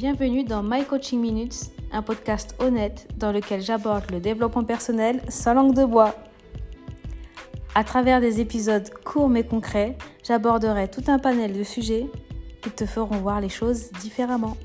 Bienvenue dans My Coaching Minutes, un podcast honnête dans lequel j'aborde le développement personnel sans langue de bois. À travers des épisodes courts mais concrets, j'aborderai tout un panel de sujets qui te feront voir les choses différemment.